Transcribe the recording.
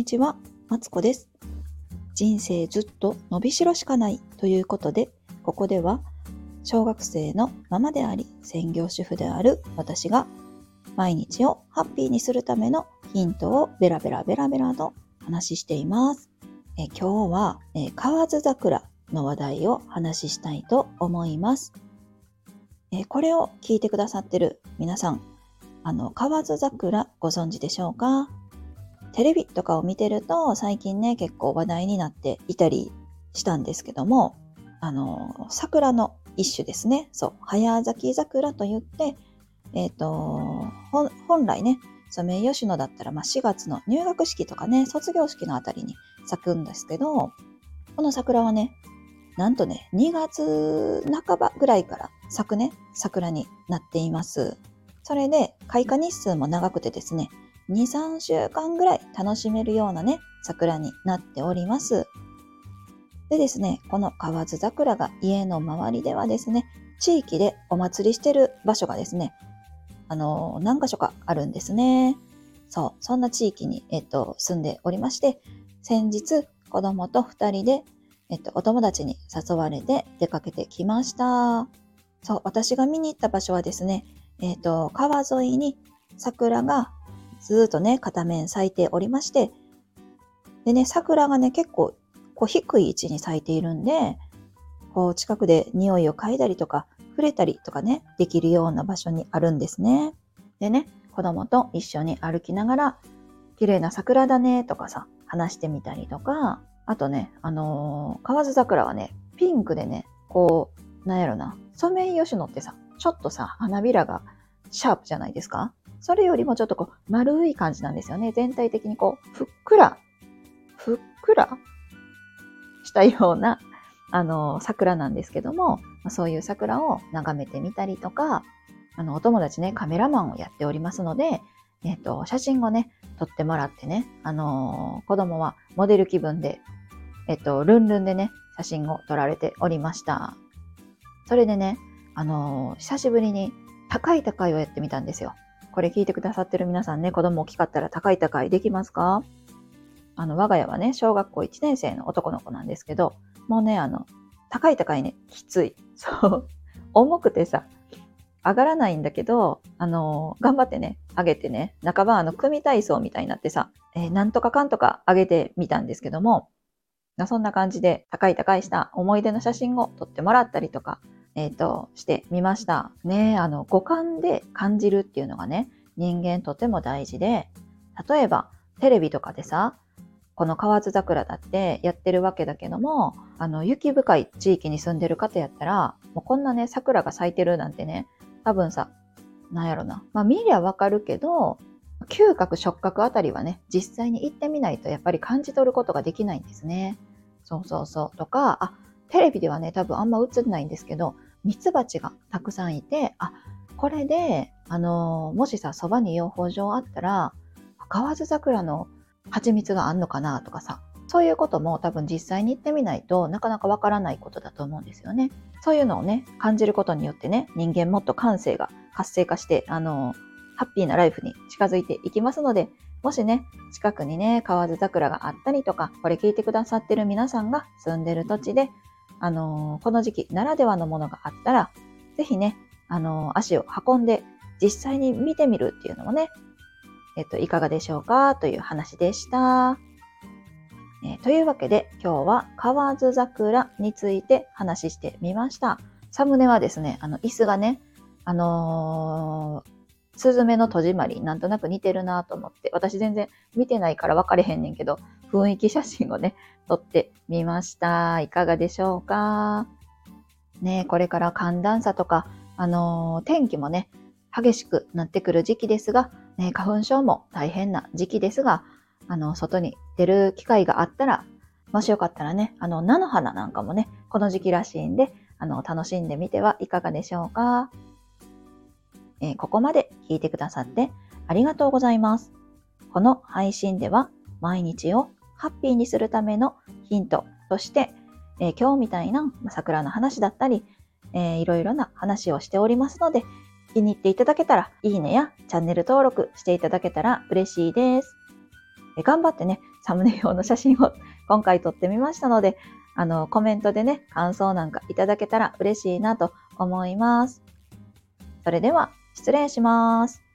にちは、マツコです。人生ずっと伸びしろしかないということで、ここでは小学生のママであり、専業主婦である私が毎日をハッピーにするためのヒントをベラベラベラベラと話しています。え今日は、え河津桜の話題を話ししたいと思います。えこれを聞いてくださってる皆さん、あの、河津桜ご存知でしょうか？テレビとかを見てると最近ね、結構話題になっていたりしたんですけども、あの、桜の一種ですね。そう、早咲き桜と言って、えっ、と、本来ね、ソメイヨシノだったら、まあ、4月の入学式とかね、卒業式のあたりに咲くんですけど、この桜はね、なんとね、2月半ばぐらいから咲くね、桜になっています。それで、開花日数も長くてですね、2、3週間ぐらい楽しめるようなね、桜になっております。でですね、この河津桜が家の周りではですね、地域でお祭りしてる場所がですね、あの、何箇所かあるんですね。そう、そんな地域に、えっと、住んでおりまして、先日、子供と二人で、えっと、お友達に誘われて出かけてきました。そう、私が見に行った場所はですね、えっと、川沿いに桜がずっとね、片面咲いておりまして、でね、桜がね、結構、こう、低い位置に咲いているんで、こう、近くで匂いを嗅いだりとか、触れたりとかね、できるような場所にあるんですね。でね、子供と一緒に歩きながら、綺麗な桜だねとかさ、話してみたりとか、あとね、あのー河津桜はね、ピンクでね、こう、なんやろな、ソメイヨシノってさ、ちょっとさ、花びらがシャープじゃないですか？それよりもちょっとこう、丸い感じなんですよね。全体的にこう、ふっくら、ふっくらしたような、あの、桜なんですけども、そういう桜を眺めてみたりとか、あの、お友達ね、カメラマンをやっておりますので、えっ、と、写真をね、撮ってもらってね、あの子供はモデル気分で、えっ、と、ルンルンでね、写真を撮られておりました。それでね、あの久しぶりに高い高いをやってみたんですよ。これ聞いてくださってる皆さんね、子供大きかったら高い高いできますか？あの、我が家はね、小学校1年生の男の子なんですけど、もうね、あの、高い高いね、きつい。そう。重くてさ、上がらないんだけど、あの、頑張ってね、上げてね、半ばあの、組体操みたいになってさ、えーなんとかかんとか上げてみたんですけども、そんな感じで高い高いした思い出の写真を撮ってもらったりとか、えっ、と、してみました。ねあの、五感で感じるっていうのがね、人間とても大事で、例えば、テレビとかでさ、この河津桜だってやってるわけだけども、あの、雪深い地域に住んでる方やったら、もうこんなね、桜が咲いてるなんてね、多分さ、なんやろな。まあ見りゃわかるけど、嗅覚、触覚あたりはね、実際に行ってみないとやっぱり感じ取ることができないんですね。そうそうそう。とか、あ、テレビではね、多分あんま映んないんですけど、ミツバチがたくさんいて、あ、これで、あのーもしさ、そばに養蜂場あったら、河津桜の蜂蜜があんのかなとかさ、そういうことも多分実際に行ってみないとなかなかわからないことだと思うんですよね。そういうのをね、感じることによってね、人間もっと感性が活性化して、あの、ハッピーなライフに近づいていきますので、もしね、近くにね、河津桜があったりとか、これ聞いてくださってる皆さんが住んでる土地で、あのこの時期ならではのものがあったら、ぜひね、あの足を運んで実際に見てみるっていうのもね、えっと、いかがでしょうかという話でした。えーというわけで今日は河津桜について話してみました。サムネはですね、あの椅子がね、あのースズメの戸締まりなんとなく似てるなと思って、私全然見てないから分かれへんねんけど、雰囲気写真をね、撮ってみました。いかがでしょうか？ねこれから寒暖差とか、あのー天気もね、激しくなってくる時期ですが、ね、花粉症も大変な時期ですが、あの、外に出る機会があったら、もしよかったらね、あの、菜の花なんかもね、この時期らしいんで、あの、楽しんでみてはいかがでしょうか？えーここまで聞いてくださってありがとうございます。この配信では、毎日をハッピーにするためのヒントとして、えー今日みたいな桜の話だったり、えーいろいろな話をしておりますので、気に入っていただけたら、いいねやチャンネル登録していただけたら嬉しいです。え頑張ってね、サムネ用の写真を今回撮ってみましたので、あの、コメントでね、感想なんかいただけたら嬉しいなと思います。それでは、失礼します。